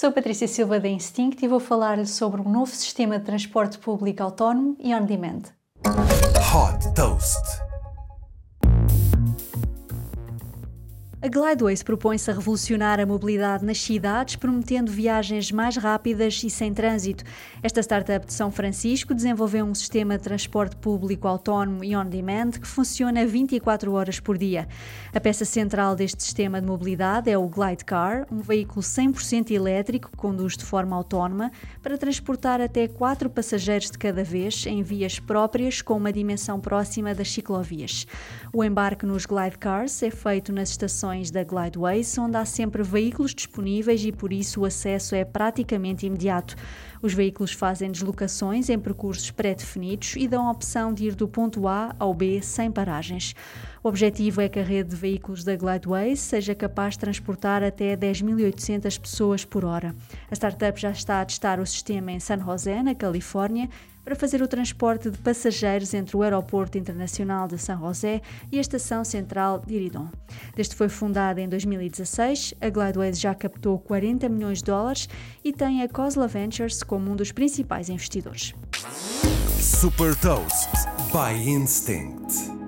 Sou Patrícia Silva da Instinct e vou falar sobre um novo sistema de transporte público autónomo e on demand. Hot Toast. A Glideways propõe-se a revolucionar a mobilidade nas cidades, prometendo viagens mais rápidas e sem trânsito. Esta startup de São Francisco desenvolveu um sistema de transporte público autónomo e on-demand que funciona 24 horas por dia. A peça central deste sistema de mobilidade é o Glidecar, um veículo 100% elétrico que conduz de forma autónoma para transportar até 4 passageiros de cada vez em vias próprias com uma dimensão próxima das ciclovias. O embarque nos Glidecars é feito nas estações da Glideways, onde há sempre veículos disponíveis e por isso o acesso é praticamente imediato. Os veículos fazem deslocações em percursos pré-definidos e dão a opção de ir do ponto A ao B sem paragens. O objetivo é que a rede de veículos da Glideways seja capaz de transportar até 10.800 pessoas por hora. A startup já está a testar o sistema em San José, na Califórnia, para fazer o transporte de passageiros entre o Aeroporto Internacional de San José e a Estação Central de Iridon. Desde que foi fundada em 2016, a Glideways já captou 40 milhões de dólares e tem a Cosla Ventures como um dos principais investidores. Super Toast by Instinct.